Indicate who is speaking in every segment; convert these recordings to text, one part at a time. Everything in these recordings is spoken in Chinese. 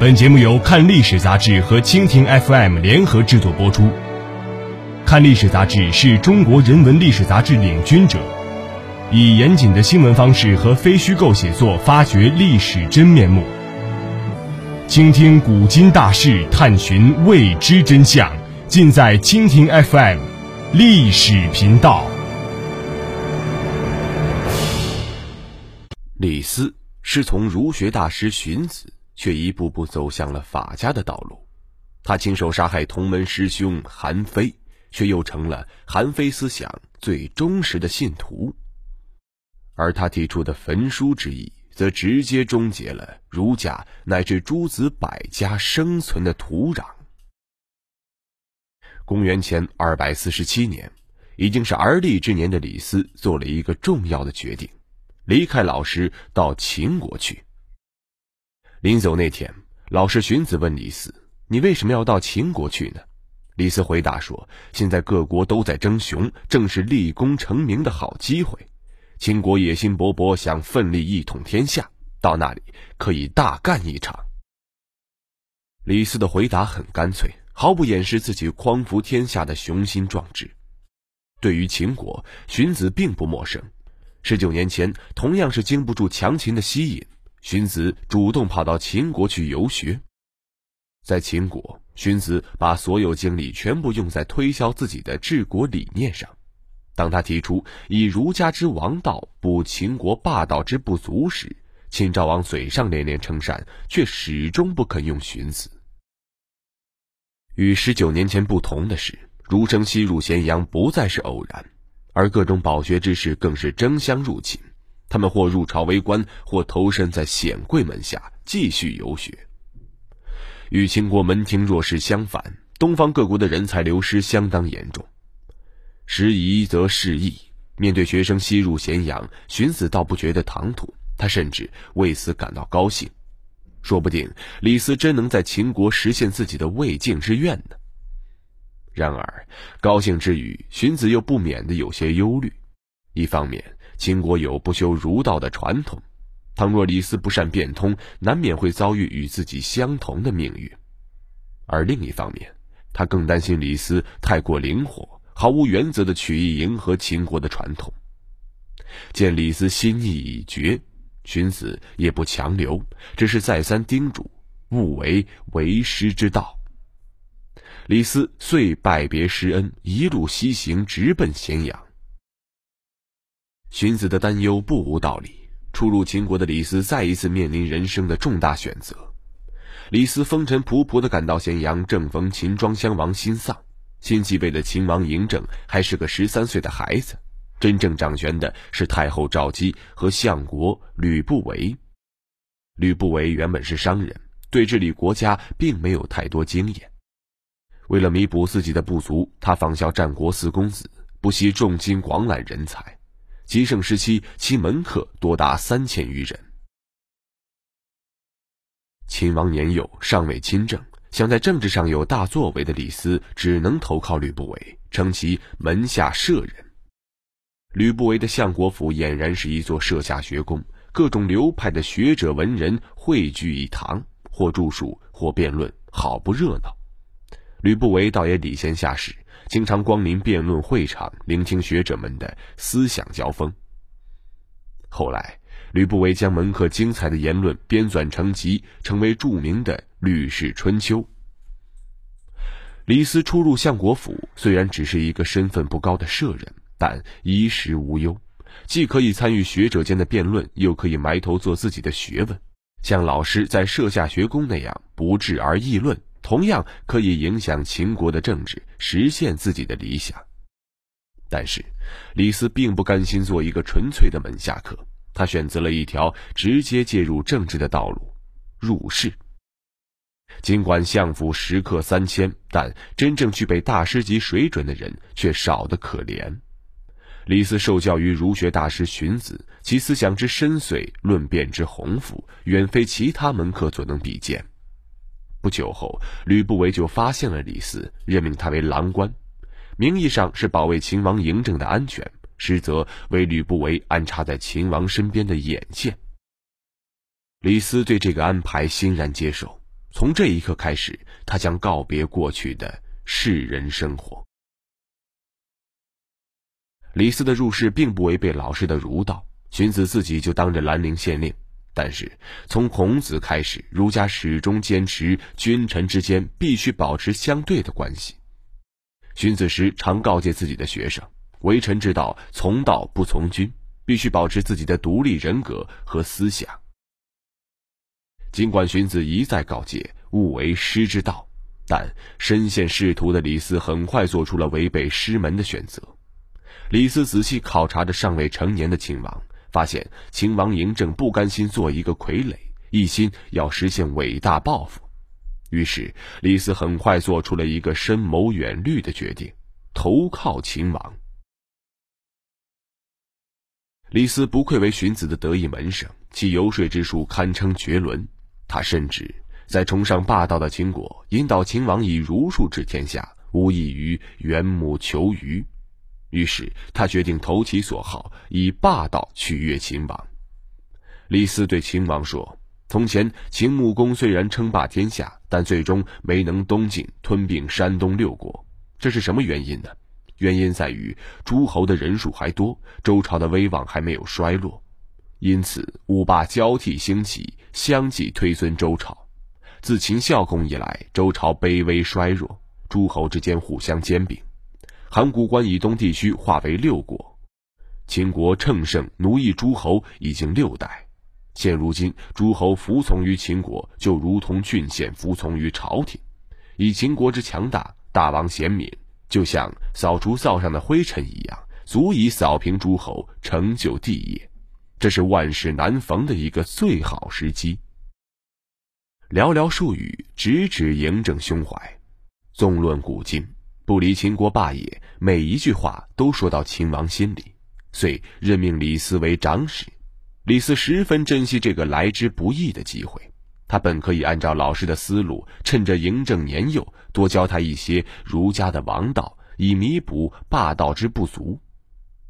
Speaker 1: 本节目由看历史杂志和蜻蜓 FM 联合制作播出。看历史杂志是中国人文历史杂志领军者，以严谨的新闻方式和非虚构写作发掘历史真面目，倾听古今大事，探寻未知真相，尽在蜻蜓 FM 历史频道。
Speaker 2: 李斯是从儒学大师荀子。却一步步走向了法家的道路，他亲手杀害同门师兄韩非，却又成了韩非思想最忠实的信徒。而他提出的焚书之意，则直接终结了儒家乃至诸子百家生存的土壤。公元前二百四十七年，已经是而立之年的李斯做了一个重要的决定，离开老师到秦国去。临走那天，老师荀子问李斯：“你为什么要到秦国去呢？”李斯回答说：“现在各国都在争雄，正是立功成名的好机会。秦国野心勃勃，想奋力一统天下，到那里可以大干一场。”李斯的回答很干脆，毫不掩饰自己匡扶天下的雄心壮志。对于秦国，荀子并不陌生。十九年前，同样是经不住强秦的吸引。荀子主动跑到秦国去游学，在秦国，荀子把所有精力全部用在推销自己的治国理念上。当他提出以儒家之王道补秦国霸道之不足时，秦昭王嘴上连连称善，却始终不肯用荀子。与十九年前不同的是，儒生西入咸阳不再是偶然，而各种饱学之士更是争相入秦。他们或入朝为官，或投身在显贵门下继续游学。与秦国门庭若市相反，东方各国的人才流失相当严重。时移则事易，面对学生西入咸阳，荀子倒不觉得唐突，他甚至为此感到高兴。说不定李斯真能在秦国实现自己的未竟之愿呢。然而，高兴之余，荀子又不免的有些忧虑。一方面，秦国有不修儒道的传统，倘若李斯不善变通，难免会遭遇与自己相同的命运。而另一方面，他更担心李斯太过灵活，毫无原则的取意迎合秦国的传统。见李斯心意已决，荀子也不强留，只是再三叮嘱，勿为为师之道。李斯遂拜别师恩，一路西行，直奔咸阳。荀子的担忧不无道理。初入秦国的李斯再一次面临人生的重大选择。李斯风尘仆仆的赶到咸阳，正逢秦庄襄王新丧，新继位的秦王嬴政还是个十三岁的孩子，真正掌权的是太后赵姬和相国吕不韦。吕不韦原本是商人，对治理国家并没有太多经验。为了弥补自己的不足，他仿效战国四公子，不惜重金广揽人才。极盛时期，其门客多达三千余人。秦王年幼，尚未亲政，想在政治上有大作为的李斯，只能投靠吕不韦，称其门下舍人。吕不韦的相国府俨然是一座舍下学宫，各种流派的学者文人汇聚一堂，或著述，或辩论，好不热闹。吕不韦倒也礼贤下士。经常光临辩论会场，聆听学者们的思想交锋。后来，吕不韦将门客精彩的言论编纂成集，成为著名的《吕氏春秋》。李斯初入相国府，虽然只是一个身份不高的舍人，但衣食无忧，既可以参与学者间的辩论，又可以埋头做自己的学问，像老师在设下学宫那样不治而议论。同样可以影响秦国的政治，实现自己的理想。但是，李斯并不甘心做一个纯粹的门下客，他选择了一条直接介入政治的道路——入仕。尽管相府食客三千，但真正具备大师级水准的人却少得可怜。李斯受教于儒学大师荀子，其思想之深邃，论辩之宏富，远非其他门客所能比肩。不久后，吕不韦就发现了李斯，任命他为郎官，名义上是保卫秦王嬴政的安全，实则为吕不韦安插在秦王身边的眼线。李斯对这个安排欣然接受，从这一刻开始，他将告别过去的世人生活。李斯的入仕并不违背老师的儒道，荀子自己就当着兰陵县令。但是从孔子开始，儒家始终坚持君臣之间必须保持相对的关系。荀子时常告诫自己的学生：“为臣之道，从道不从君，必须保持自己的独立人格和思想。”尽管荀子一再告诫勿为师之道，但身陷仕途的李斯很快做出了违背师门的选择。李斯仔细考察着尚未成年的秦王。发现秦王嬴政不甘心做一个傀儡，一心要实现伟大抱负，于是李斯很快做出了一个深谋远虑的决定：投靠秦王。李斯不愧为荀子的得意门生，其游说之术堪称绝伦。他甚至，在崇尚霸道的秦国，引导秦王以儒术治天下，无异于缘木求鱼。于是他决定投其所好，以霸道取悦秦王。李斯对秦王说：“从前秦穆公虽然称霸天下，但最终没能东进吞并山东六国。这是什么原因呢？原因在于诸侯的人数还多，周朝的威望还没有衰落。因此五霸交替兴起，相继推尊周朝。自秦孝公以来，周朝卑微衰弱，诸侯之间互相兼并。”函谷关以东地区划为六国，秦国乘胜奴役诸侯已经六代，现如今诸侯服从于秦国，就如同郡县服从于朝廷。以秦国之强大，大王贤敏，就像扫除灶上的灰尘一样，足以扫平诸侯，成就帝业。这是万事难逢的一个最好时机。寥寥数语，直指嬴政胸怀。纵论古今。不离秦国霸业，每一句话都说到秦王心里，遂任命李斯为长史。李斯十分珍惜这个来之不易的机会，他本可以按照老师的思路，趁着嬴政年幼，多教他一些儒家的王道，以弥补霸道之不足。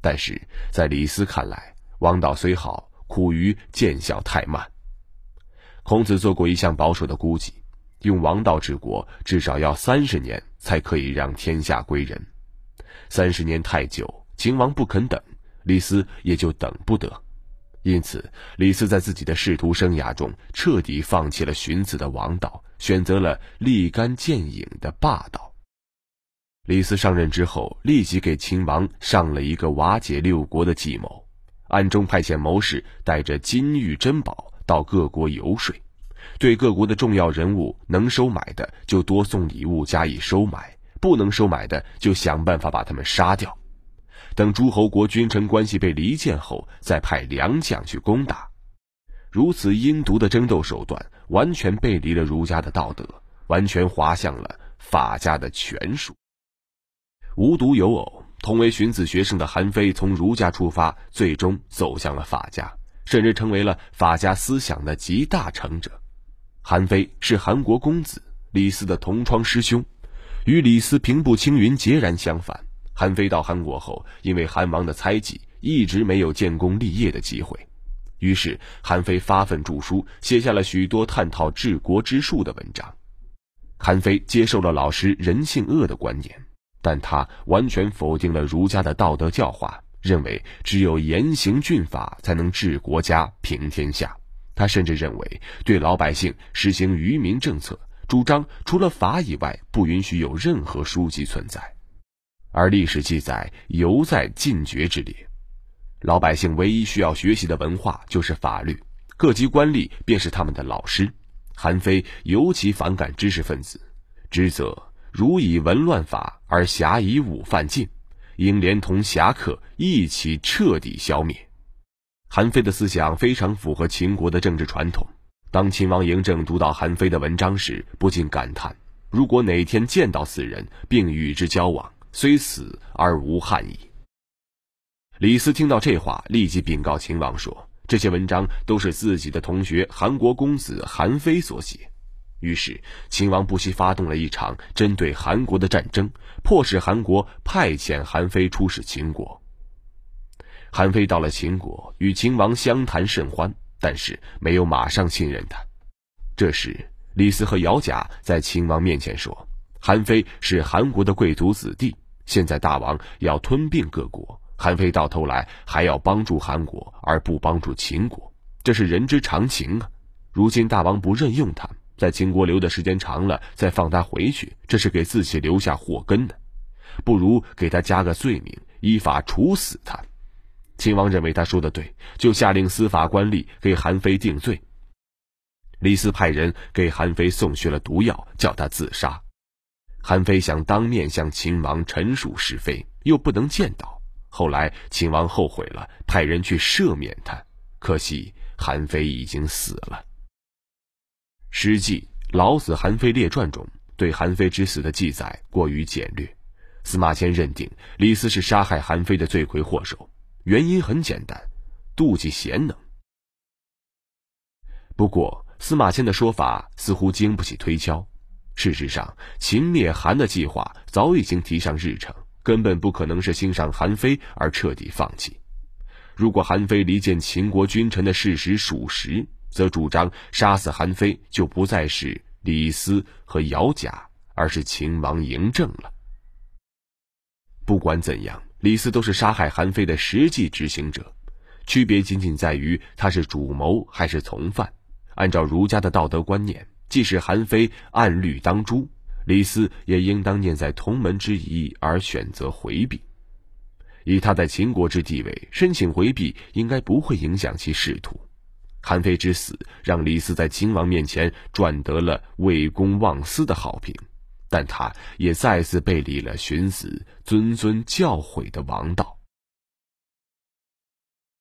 Speaker 2: 但是在李斯看来，王道虽好，苦于见效太慢。孔子做过一项保守的估计。用王道治国，至少要三十年才可以让天下归人。三十年太久，秦王不肯等，李斯也就等不得。因此，李斯在自己的仕途生涯中彻底放弃了荀子的王道，选择了立竿见影的霸道。李斯上任之后，立即给秦王上了一个瓦解六国的计谋，暗中派遣谋士带着金玉珍宝到各国游说。对各国的重要人物，能收买的就多送礼物加以收买，不能收买的就想办法把他们杀掉。等诸侯国君臣关系被离间后，再派良将去攻打。如此阴毒的争斗手段，完全背离了儒家的道德，完全滑向了法家的权术。无独有偶，同为荀子学生的韩非从儒家出发，最终走向了法家，甚至成为了法家思想的集大成者。韩非是韩国公子李斯的同窗师兄，与李斯平步青云截然相反。韩非到韩国后，因为韩王的猜忌，一直没有建功立业的机会。于是，韩非发奋著书，写下了许多探讨治国之术的文章。韩非接受了老师人性恶的观念，但他完全否定了儒家的道德教化，认为只有严刑峻法才能治国家、平天下。他甚至认为，对老百姓实行愚民政策，主张除了法以外，不允许有任何书籍存在。而历史记载犹在禁绝之列，老百姓唯一需要学习的文化就是法律，各级官吏便是他们的老师。韩非尤其反感知识分子，指责儒以文乱法，而侠以武犯禁，应连同侠客一起彻底消灭。韩非的思想非常符合秦国的政治传统。当秦王嬴政读到韩非的文章时，不禁感叹：如果哪天见到此人并与之交往，虽死而无憾矣。李斯听到这话，立即禀告秦王说：“这些文章都是自己的同学韩国公子韩非所写。”于是秦王不惜发动了一场针对韩国的战争，迫使韩国派遣韩非出使秦国。韩非到了秦国，与秦王相谈甚欢，但是没有马上信任他。这时，李斯和姚贾在秦王面前说：“韩非是韩国的贵族子弟，现在大王要吞并各国，韩非到头来还要帮助韩国而不帮助秦国，这是人之常情啊。如今大王不任用他，在秦国留的时间长了，再放他回去，这是给自己留下祸根的。不如给他加个罪名，依法处死他。”秦王认为他说的对，就下令司法官吏给韩非定罪。李斯派人给韩非送去了毒药，叫他自杀。韩非想当面向秦王陈述是非，又不能见到。后来秦王后悔了，派人去赦免他。可惜韩非已经死了。《史记·老子韩非列传》中对韩非之死的记载过于简略。司马迁认定李斯是杀害韩非的罪魁祸首。原因很简单，妒忌贤能。不过司马迁的说法似乎经不起推敲。事实上，秦灭韩的计划早已经提上日程，根本不可能是欣赏韩非而彻底放弃。如果韩非离间秦国君臣的事实属实，则主张杀死韩非就不再是李斯和姚贾，而是秦王嬴政了。不管怎样。李斯都是杀害韩非的实际执行者，区别仅仅在于他是主谋还是从犯。按照儒家的道德观念，即使韩非按律当诛，李斯也应当念在同门之谊而选择回避。以他在秦国之地位，申请回避应该不会影响其仕途。韩非之死让李斯在秦王面前赚得了魏公忘私的好评。但他也再次背离了寻死谆谆教诲的王道。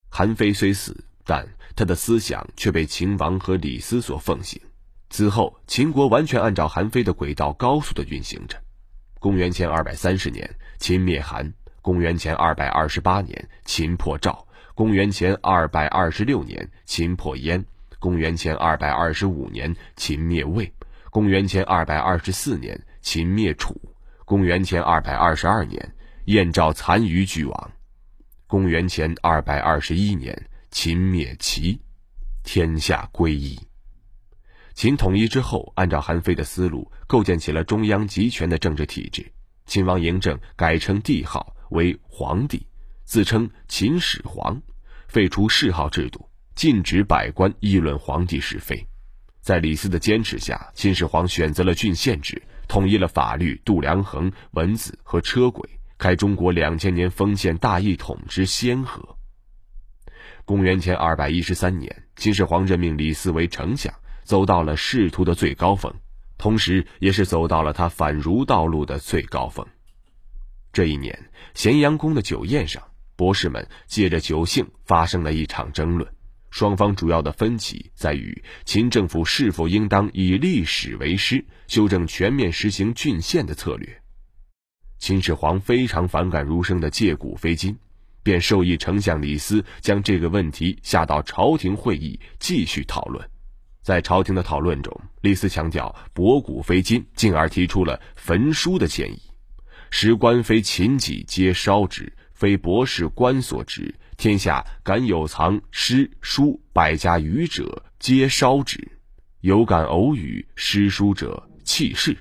Speaker 2: 韩非虽死，但他的思想却被秦王和李斯所奉行。此后，秦国完全按照韩非的轨道高速的运行着。公元前二百三十年，秦灭韩；公元前二百二十八年，秦破赵；公元前二百二十六年，秦破燕；公元前二百二十五年，秦灭魏；公元前二百二十四年。秦灭楚，公元前二百二十二年，燕赵残余俱亡。公元前二百二十一年，秦灭齐，天下归一。秦统一之后，按照韩非的思路，构建起了中央集权的政治体制。秦王嬴政改称帝号为皇帝，自称秦始皇，废除谥号制度，禁止百官议论皇帝是非。在李斯的坚持下，秦始皇选择了郡县制。统一了法律、度量衡、文字和车轨，开中国两千年封建大一统之先河。公元前二百一十三年，秦始皇任命李斯为丞相，走到了仕途的最高峰，同时也是走到了他反儒道路的最高峰。这一年，咸阳宫的酒宴上，博士们借着酒兴发生了一场争论。双方主要的分歧在于秦政府是否应当以历史为师，修正全面实行郡县的策略。秦始皇非常反感儒生的借古非今，便授意丞相李斯将这个问题下到朝廷会议继续讨论。在朝廷的讨论中，李斯强调博古非今，进而提出了焚书的建议：史官非秦己皆烧之，非博士官所执。天下敢有藏诗书百家语者，皆烧之；有敢偶语诗书者，弃市。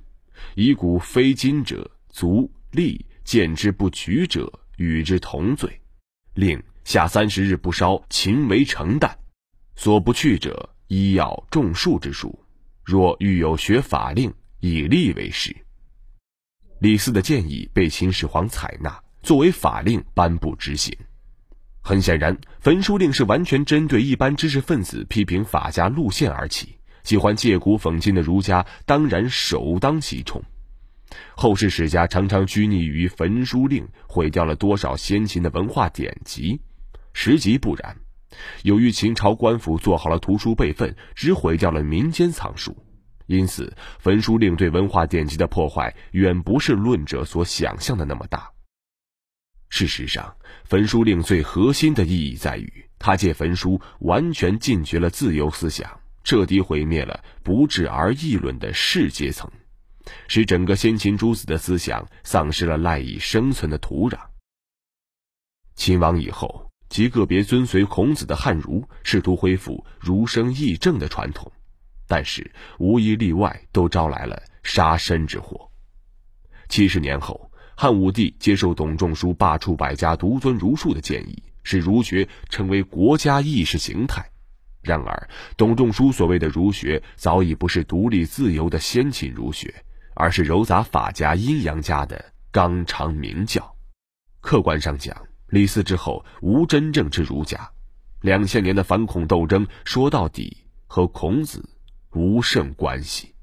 Speaker 2: 以古非今者，足利见之不举者，与之同罪。令下三十日不烧，秦为成旦。所不去者，医药种树之术。若欲有学法令，以吏为师。李斯的建议被秦始皇采纳，作为法令颁布执行。很显然，焚书令是完全针对一般知识分子批评法家路线而起。喜欢借古讽今的儒家当然首当其冲。后世史家常常拘泥于焚书令毁掉了多少先秦的文化典籍，实际不然。由于秦朝官府做好了图书备份，只毁掉了民间藏书，因此焚书令对文化典籍的破坏远不是论者所想象的那么大。事实上，焚书令最核心的意义在于，他借焚书完全禁绝了自由思想，彻底毁灭了不治而议论的士阶层，使整个先秦诸子的思想丧失了赖以生存的土壤。秦王以后，极个别遵随孔子的汉儒试图恢复儒生议政的传统，但是无一例外都招来了杀身之祸。七十年后，汉武帝接受董仲舒罢黜百家、独尊儒术的建议，使儒学成为国家意识形态。然而，董仲舒所谓的儒学早已不是独立自由的先秦儒学，而是糅杂法家、阴阳家的纲常名教。客观上讲，李斯之后无真正之儒家。两千年的反孔斗争，说到底和孔子无甚关系。